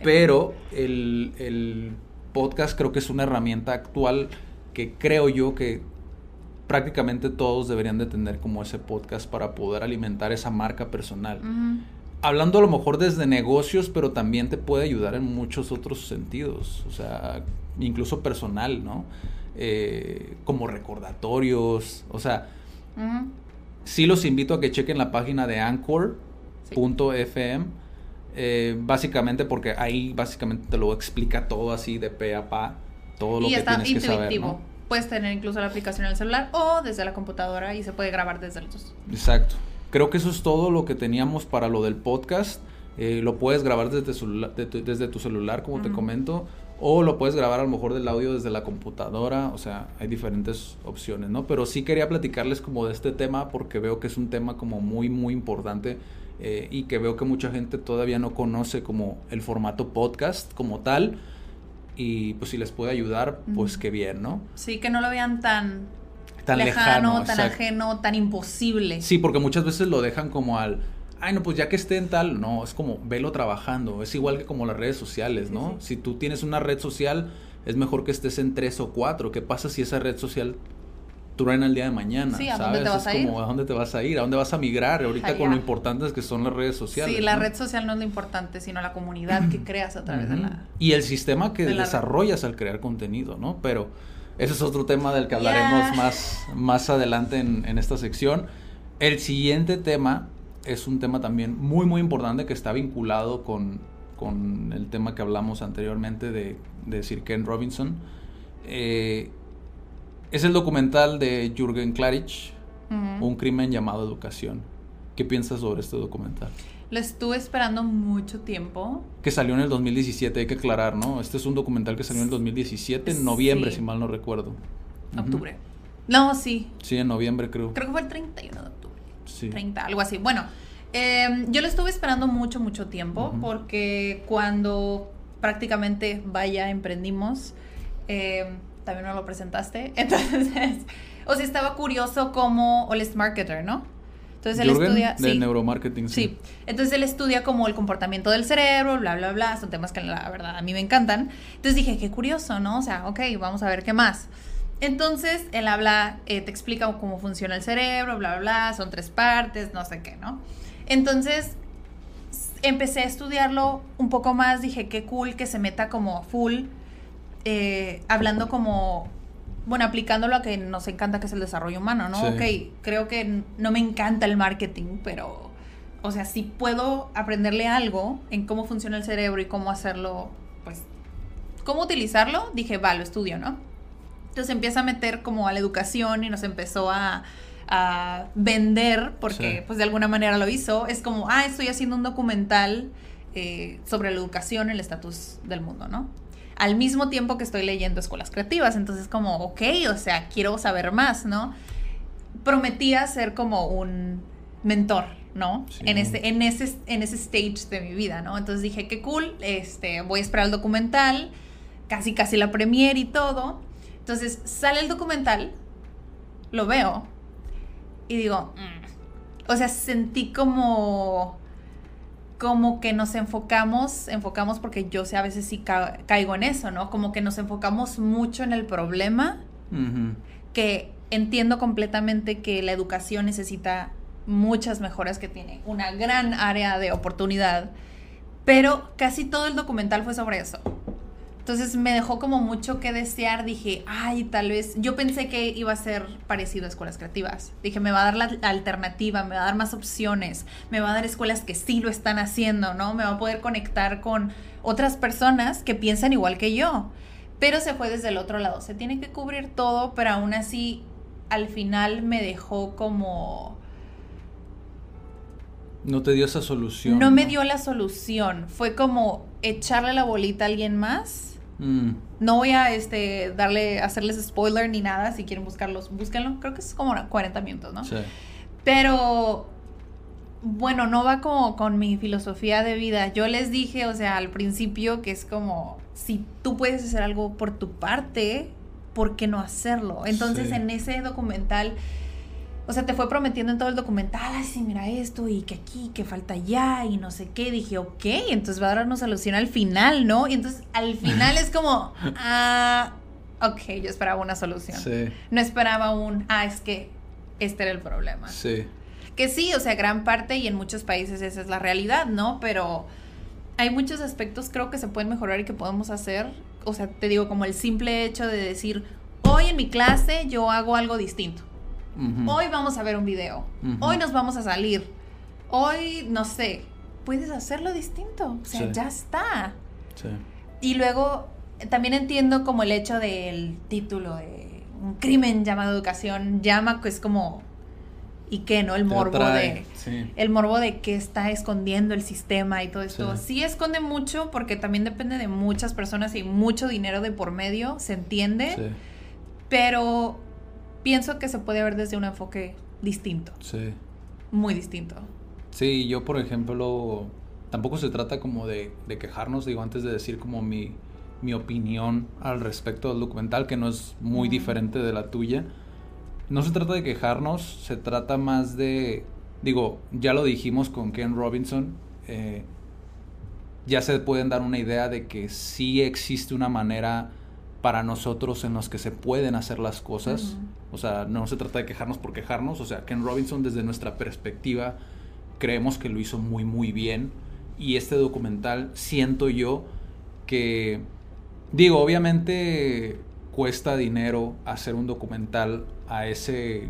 pero el, podcast creo que es una herramienta actual que creo yo que prácticamente todos deberían de tener como ese podcast para poder alimentar esa marca personal. Hablando a lo mejor desde negocios, pero también te puede ayudar en muchos otros sentidos, o sea, incluso personal, ¿no? Eh, como recordatorios, o sea, sí los invito a que chequen la página de anchor.fm. Eh, básicamente porque ahí básicamente te lo explica todo así de pe a pa, todo lo que tienes que saber. ¿no? Puedes tener incluso la aplicación en el celular o desde la computadora y se puede grabar desde los dos. Exacto. Creo que eso es todo lo que teníamos para lo del podcast. Eh, lo puedes grabar desde, desde tu celular, como te comento. O lo puedes grabar a lo mejor del audio desde la computadora, o sea, hay diferentes opciones, ¿no? Pero sí quería platicarles como de este tema porque veo que es un tema como muy, muy importante eh, y que veo que mucha gente todavía no conoce como el formato podcast como tal. Y pues si les puede ayudar, pues qué bien, ¿no? Sí, que no lo vean tan, tan lejano, tan ajeno, tan imposible. Sí, porque muchas veces lo dejan como al ay, no, pues ya que esté en tal, no, es como velo trabajando. Es igual que como las redes sociales, ¿no? Si tú tienes una red social, es mejor que estés en tres o cuatro. ¿Qué pasa si esa red social truena el día de mañana? Sí, ¿a dónde te vas a ir? ¿a dónde te vas a ir? ¿A dónde vas a migrar? Ahorita con lo importante es que son las redes sociales. Sí, la red social no es lo importante, sino la comunidad que creas a través de la... Y el sistema que desarrollas al crear contenido, ¿no? Pero ese es otro tema del que hablaremos más, más adelante en, en esta sección. El siguiente tema es un tema también muy, muy importante que está vinculado con, con el tema que hablamos anteriormente de, de Sir Ken Robinson. Eh, es el documental de Jürgen Klarich, Un crimen llamado educación. ¿Qué piensas sobre este documental? Lo estuve esperando mucho tiempo. Que salió en el 2017, hay que aclarar, ¿no? Este es un documental que salió en el 2017, en noviembre, si mal no recuerdo. Octubre. No, sí. Sí, en noviembre creo. Creo que fue el 31 de octubre. 30, algo así. Bueno, em, yo lo estuve esperando mucho, mucho tiempo, porque cuando prácticamente vaya, emprendimos, em, también me lo presentaste, [LAUGHS] entonces, o sea, estaba curioso como, es marketer, ¿no? Entonces él estudia. De neuromarketing, sí. sí. Entonces él estudia como el comportamiento del cerebro, bla, bla, bla. Son temas que la verdad a mí me encantan. Entonces dije, qué curioso, ¿no? O sea, ok, vamos a ver qué más. Entonces, él habla, eh, te explica cómo funciona el cerebro, bla, bla, bla, son tres partes, no sé qué, ¿no? Entonces, empecé a estudiarlo un poco más, dije, qué cool que se meta como full, eh, hablando como, bueno, aplicándolo a que nos encanta que es el desarrollo humano, ¿no? Ok, creo que no me encanta el marketing, pero, o sea, si puedo aprenderle algo en cómo funciona el cerebro y cómo hacerlo, pues, cómo utilizarlo, dije, va, lo estudio, ¿no? Entonces empieza a meter como a la educación y nos empezó a, vender, porque pues de alguna manera lo hizo. Es como, ah, estoy haciendo un documental eh, sobre la educación, el estatus del mundo, ¿no? Al mismo tiempo que estoy leyendo escuelas creativas. Entonces como, ok, o sea, quiero saber más, ¿no? Prometía ser como un mentor, ¿no? En, ese, en, ese, en ese stage de mi vida, ¿no? Entonces dije, qué cool, este, voy a esperar el documental, casi casi la premiere y todo. Entonces sale el documental, lo veo y digo, mm". o sea, sentí como como que nos enfocamos, enfocamos porque yo sé a veces sí caigo en eso, ¿no? Como que nos enfocamos mucho en el problema, que entiendo completamente que la educación necesita muchas mejoras que tiene, una gran área de oportunidad, Pero casi todo el documental fue sobre eso. Entonces me dejó como mucho que desear. Dije, ay, tal vez. Yo pensé que iba a ser parecido a escuelas creativas. Dije, me va a dar la alternativa, me va a dar más opciones, me va a dar escuelas que sí lo están haciendo, ¿no? Me va a poder conectar con otras personas que piensan igual que yo. Pero se fue desde el otro lado. Se tiene que cubrir todo, pero aún así, al final me dejó como. No te dio esa solución. No, me dio la solución. Fue como echarle la bolita a alguien más Mm. No voy a este, darle, hacerles spoiler ni nada. Si quieren buscarlos, búsquenlo. Creo que es como 40 minutos, ¿no? Sí. Pero, bueno, no va como con mi filosofía de vida. Yo les dije, o sea, al principio que es como, si tú puedes hacer algo por tu parte, ¿por qué no hacerlo? Entonces, en ese documental o sea, te fue prometiendo en todo el documental, ay, sí, mira esto, y que aquí, que falta allá, y no sé qué. Dije, ok, entonces va a darnos solución al final, ¿no? Y entonces al final es como, [LAUGHS] ah, ok, yo esperaba una solución. Sí. No esperaba un, ah, es que este era el problema. Sí. Que sí, o sea, gran parte y en muchos países esa es la realidad, ¿no? Pero hay muchos aspectos creo que se pueden mejorar y que podemos hacer. O sea, te digo, como el simple hecho de decir, hoy en mi clase yo hago algo distinto Hoy vamos a ver un video. Hoy nos vamos a salir. Hoy, no sé, puedes hacerlo distinto. O sea, ya está. Sí. Y luego también entiendo como el hecho del título de un crimen llamado educación. Llama que es como y qué, ¿no? El morbo de el morbo de qué está escondiendo el sistema y todo esto. Sí. esconde mucho porque también depende de muchas personas y mucho dinero de por medio, se entiende. Sí. Pero pienso que se puede ver desde un enfoque distinto. Sí. Muy distinto. Sí, yo por ejemplo, tampoco se trata como de, quejarnos, digo, antes de decir como mi, mi, opinión al respecto del documental, que no es muy diferente de la tuya. No se trata de quejarnos, se trata más de, digo, ya lo dijimos con Ken Robinson, eh, ya se pueden dar una idea de que sí existe una manera para nosotros en los que se pueden hacer las cosas. O sea, no se trata de quejarnos por quejarnos. O sea, Ken Robinson desde nuestra perspectiva creemos que lo hizo muy muy bien. Y este documental siento yo que, digo, obviamente cuesta dinero hacer un documental a ese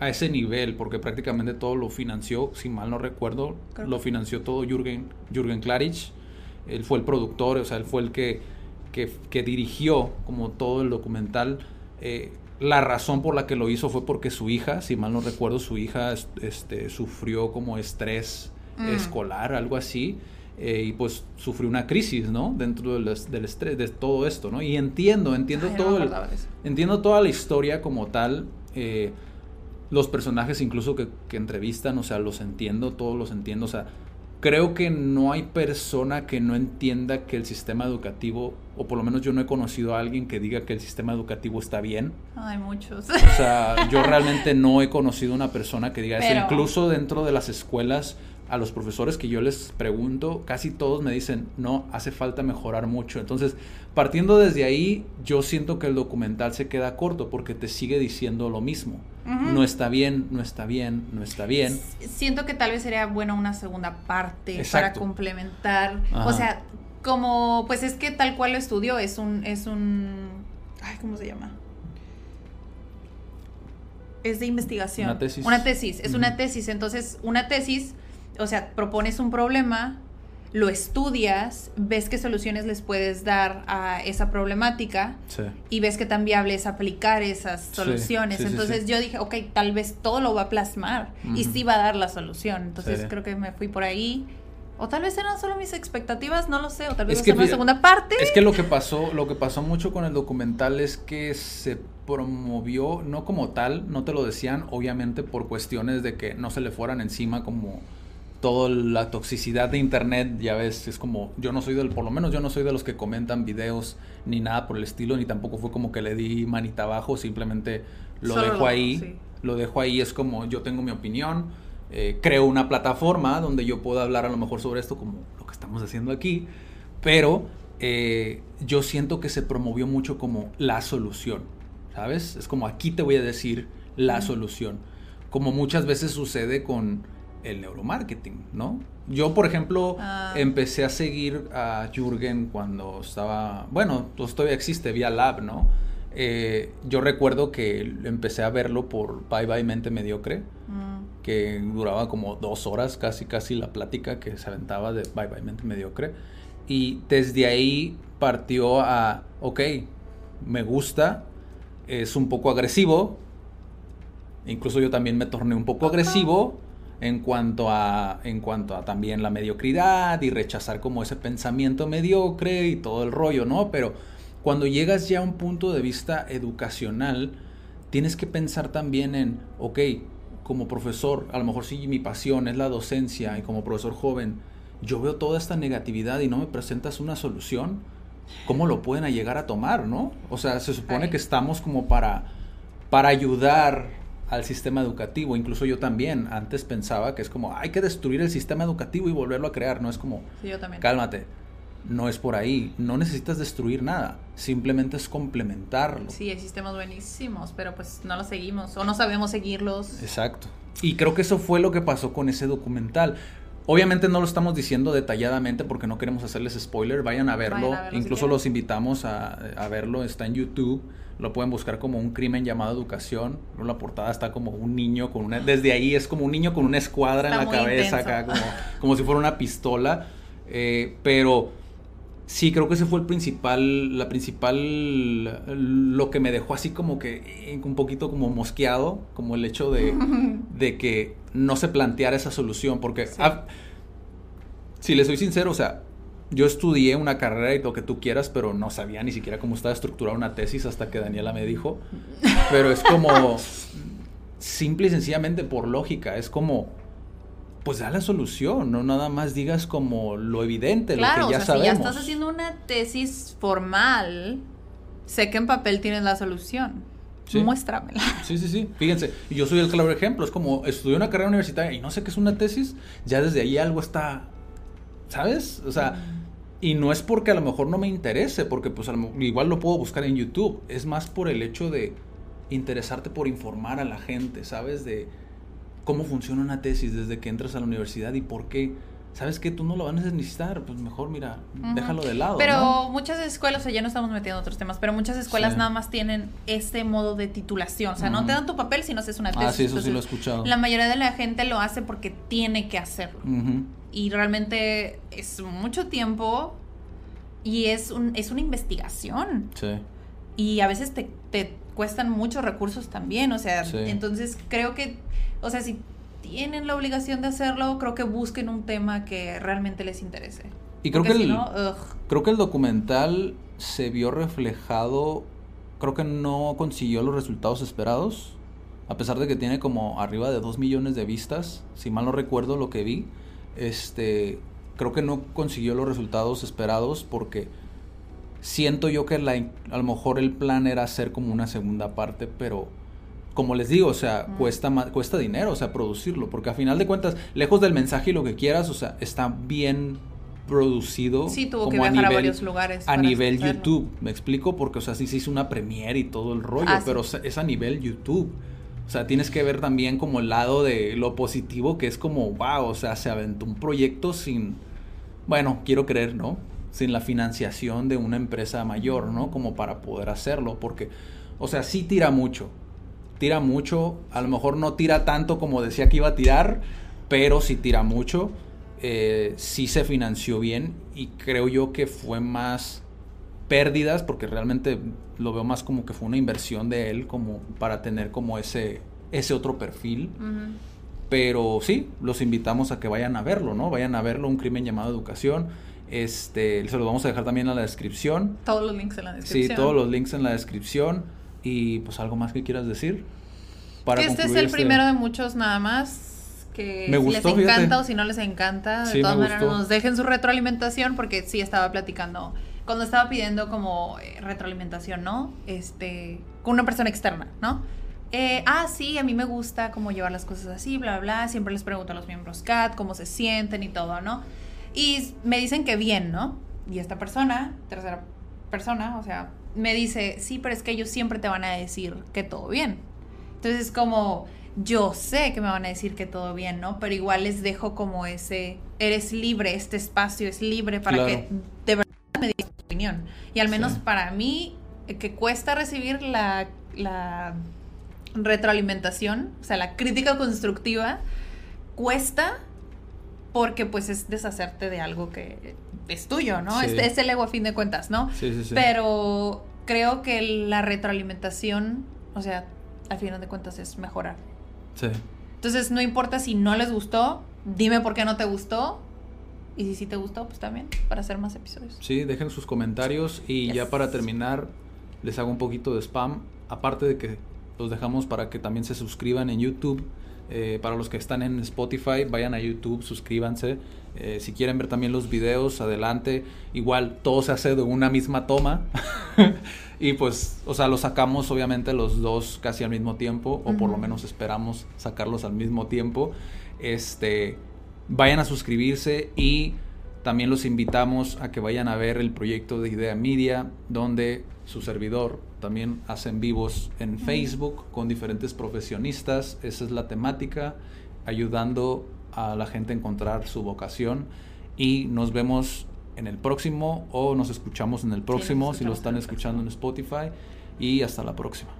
a ese nivel, porque prácticamente todo lo financió, si mal no recuerdo, lo financió todo Jürgen, Jürgen Klarich. Él fue el productor, o sea, él fue el que que, dirigió como todo el documental, eh, la razón por la que lo hizo fue porque su hija, si mal no recuerdo, su hija este, sufrió como estrés mm. escolar, algo así. Eh, y pues sufrió una crisis, ¿no? Dentro del, estrés, de todo esto, ¿no? Y entiendo, entiendo todo, entiendo toda la historia como tal, eh, los personajes incluso que, que, entrevistan, o sea, los entiendo, todos los entiendo, o sea, creo que no hay persona que no entienda que el sistema educativo, o por lo menos yo no he conocido a alguien que diga que el sistema educativo está bien. Hay muchos. O sea, yo realmente no he conocido una persona que diga eso. Incluso dentro de las escuelas, a los profesores que yo les pregunto, casi todos me dicen, no, hace falta mejorar mucho. Entonces, partiendo desde ahí, yo siento que el documental se queda corto porque te sigue diciendo lo mismo. No está bien, no está bien, no está bien. Siento que tal vez sería bueno una segunda parte para complementar. O sea, como, pues es que tal cual lo estudio, es un, es un, ay, ¿cómo se llama? Es de investigación. Una tesis. Una tesis, es una tesis. Entonces, una tesis o sea, propones un problema, lo estudias, ves qué soluciones les puedes dar a esa problemática y ves que tan viable es aplicar esas soluciones. Entonces yo dije, ok, tal vez todo lo va a plasmar y sí va a dar la solución. Entonces creo que me fui por ahí. O tal vez eran solo mis expectativas, no lo sé, o tal vez es que, una segunda parte. Es que lo que pasó, lo que pasó mucho con el documental es que se promovió, no como tal, no te lo decían, obviamente por cuestiones de que no se le fueran encima como toda la toxicidad de internet, ya ves, es como, yo no soy del, por lo menos yo no soy de los que comentan videos ni nada por el estilo, ni tampoco fue como que le di manita abajo, simplemente lo dejo ahí, lo dejo ahí, es como yo tengo mi opinión, eh, creo una plataforma donde yo puedo hablar a lo mejor sobre esto como lo que estamos haciendo aquí, pero eh, yo siento que se promovió mucho como la solución, ¿sabes? Es como aquí te voy a decir la solución, como muchas veces sucede con el neuromarketing, ¿no? Yo, por ejemplo, Ah. empecé a seguir a Jürgen cuando estaba, bueno, pues todavía existe, vía Lab, ¿no? Eh, yo recuerdo que empecé a verlo por Bye Bye Mente Mediocre, Mm. que duraba como dos horas, casi casi la plática que se aventaba de Bye Bye Mente Mediocre. Y desde ahí partió a, ok, me gusta, es un poco agresivo, incluso yo también me torné un poco agresivo en cuanto a en cuanto a también la mediocridad y rechazar como ese pensamiento mediocre y todo el rollo, ¿no? Pero cuando llegas ya a un punto de vista educacional, tienes que pensar también en, ok, como profesor, a lo mejor sí mi pasión es la docencia y como profesor joven, yo veo toda esta negatividad y no me presentas una solución, ¿cómo lo pueden llegar a tomar, no? O sea, se supone Ay. que estamos como para, para ayudar al sistema educativo. Incluso yo también antes pensaba que es como, hay que destruir el sistema educativo y volverlo a crear. No es como, Sí, yo también. cálmate, no es por ahí. No necesitas destruir nada, simplemente es complementarlo. Sí, hay sistemas buenísimos, pero pues no los seguimos o no sabemos seguirlos. Exacto. Y creo que eso fue lo que pasó con ese documental. Obviamente no lo estamos diciendo detalladamente porque no queremos hacerles spoiler. Vayan a verlo. Vayan a verlo si Incluso los invitamos a, a verlo. Está en YouTube. Lo pueden buscar como un crimen llamado educación. La portada está como un niño con una... Desde ahí es como un niño con una escuadra Está en la cabeza intenso. acá, como, como si fuera una pistola. Eh, pero sí, creo que ese fue el principal, la principal, lo que me dejó así como que eh, un poquito como mosqueado, como el hecho de, [LAUGHS] de que no se planteara esa solución, porque ah, si le soy sincero, o sea, yo estudié una carrera y lo que tú quieras, pero no sabía ni siquiera cómo estaba estructurada una tesis hasta que Daniela me dijo, pero es como, simple y sencillamente por lógica, es como... Pues da la solución, no nada más digas como lo evidente, Claro, lo que ya o sea, sabemos. si ya estás haciendo una tesis formal, sé que en papel tienes la solución. Sí. Muéstramela. Sí, sí, sí. Fíjense, yo soy el claro ejemplo. Es como estudié una carrera universitaria y no sé qué es una tesis, ya desde ahí algo está, ¿sabes? O sea, y no es porque a lo mejor no me interese, porque pues igual lo puedo buscar en YouTube. Es más por el hecho de interesarte por informar a la gente, ¿sabes? De cómo funciona una tesis desde que entras a la universidad y por qué. ¿Sabes qué? Tú no lo vas a necesitar, pues mejor mira, déjalo de lado. Pero ¿no? muchas escuelas, o sea, ya no estamos metiendo otros temas, pero muchas escuelas Sí. nada más tienen este modo de titulación. O sea, no te dan tu papel si no haces una tesis. Ah, sí, eso sí lo he escuchado. La mayoría de la gente lo hace porque tiene que hacerlo. Y realmente es mucho tiempo y es, un, es una investigación. Sí. Y a veces te, te cuestan muchos recursos también. O sea, Sí. entonces creo que, o sea, si tienen la obligación de hacerlo, creo que busquen un tema que realmente les interese. Y creo Porque que si el- no. Creo que el documental se vio reflejado, creo que no consiguió los resultados esperados, a pesar de que tiene como arriba de 2 millones de vistas, si mal no recuerdo lo que vi, este, creo que no consiguió los resultados esperados porque siento yo que la, a lo mejor el plan era hacer como una segunda parte, pero como les digo, o sea, cuesta cuesta dinero, o sea, producirlo, porque a final de cuentas, lejos del mensaje y lo que quieras, o sea, está bien producido. Sí, tuvo que como viajar a varios lugares A nivel hacerlo. YouTube, me explico, porque, o sea, sí se hizo una premiere y todo el rollo, Ah, pero es a nivel YouTube. O sea, tienes que ver también como el lado de lo positivo, que es como, wow, o sea, se aventó un proyecto sin, bueno, quiero creer, ¿no? Sin la financiación de una empresa mayor, ¿no? Como para poder hacerlo, porque, o sea, sí tira mucho. Tira mucho, a lo mejor no tira tanto como decía que iba a tirar, pero sí tira mucho. Eh, sí se financió bien y creo yo que fue más pérdidas, porque realmente lo veo más como que fue una inversión de él, como para tener como ese, ese otro perfil. Pero sí, los invitamos a que vayan a verlo, ¿no? Vayan a verlo, un crimen llamado educación. Este, se los vamos a dejar también en la descripción. Todos los links en la descripción. Sí, todos los links en la descripción. Y pues algo más que quieras decir. Para que este es el primero de muchos nada más. Que Me si gustó, les encanta fíjate. o si no les encanta, de Sí, todas maneras nos dejen su retroalimentación porque sí estaba platicando. Cuando estaba pidiendo como eh, retroalimentación, ¿no? Este, con una persona externa, ¿no? Eh, ah, sí, a mí me gusta cómo llevar las cosas así, bla, bla. Siempre les pregunto a los miembros CAT cómo se sienten y todo, ¿no? Y me dicen que bien, ¿no? Y esta persona, tercera persona, o sea, me dice, sí, pero es que ellos siempre te van a decir que todo bien. Entonces es como, yo sé que me van a decir que todo bien, ¿no? Pero igual les dejo como ese, eres libre, este espacio es libre para que de verdad me digas tu opinión. Y al menos para mí, eh, que cuesta recibir la, la retroalimentación, o sea, la crítica constructiva, cuesta porque pues es deshacerte de algo que es tuyo, ¿no? Es, el ego a fin de cuentas, ¿no? Sí, sí, sí. Pero creo que la retroalimentación, o sea, al final de cuentas es mejorar. Sí. Entonces, no importa si no les gustó, dime por qué no te gustó. Y si sí te gustó, pues también, para hacer más episodios. Sí, dejen sus comentarios y ya para terminar, les hago un poquito de spam. Aparte de que los dejamos para que también se suscriban en YouTube. Eh, para los que están en Spotify, vayan a YouTube, suscríbanse. Eh, si quieren ver también los videos, adelante. Igual todo se hace de una misma toma. [LAUGHS] y pues, o sea, lo sacamos obviamente los dos casi al mismo tiempo, o por lo menos esperamos sacarlos al mismo tiempo. Este, vayan a suscribirse y también los invitamos a que vayan a ver el proyecto de Idea Media, donde su servidor también hacen vivos en Facebook con diferentes profesionistas. Esa es la temática, ayudando a la gente encontrar su vocación. Y nos vemos en el próximo o nos escuchamos en el próximo si lo están escuchando en Spotify. Y hasta la próxima.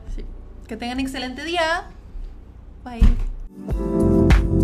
Que tengan excelente día. Bye.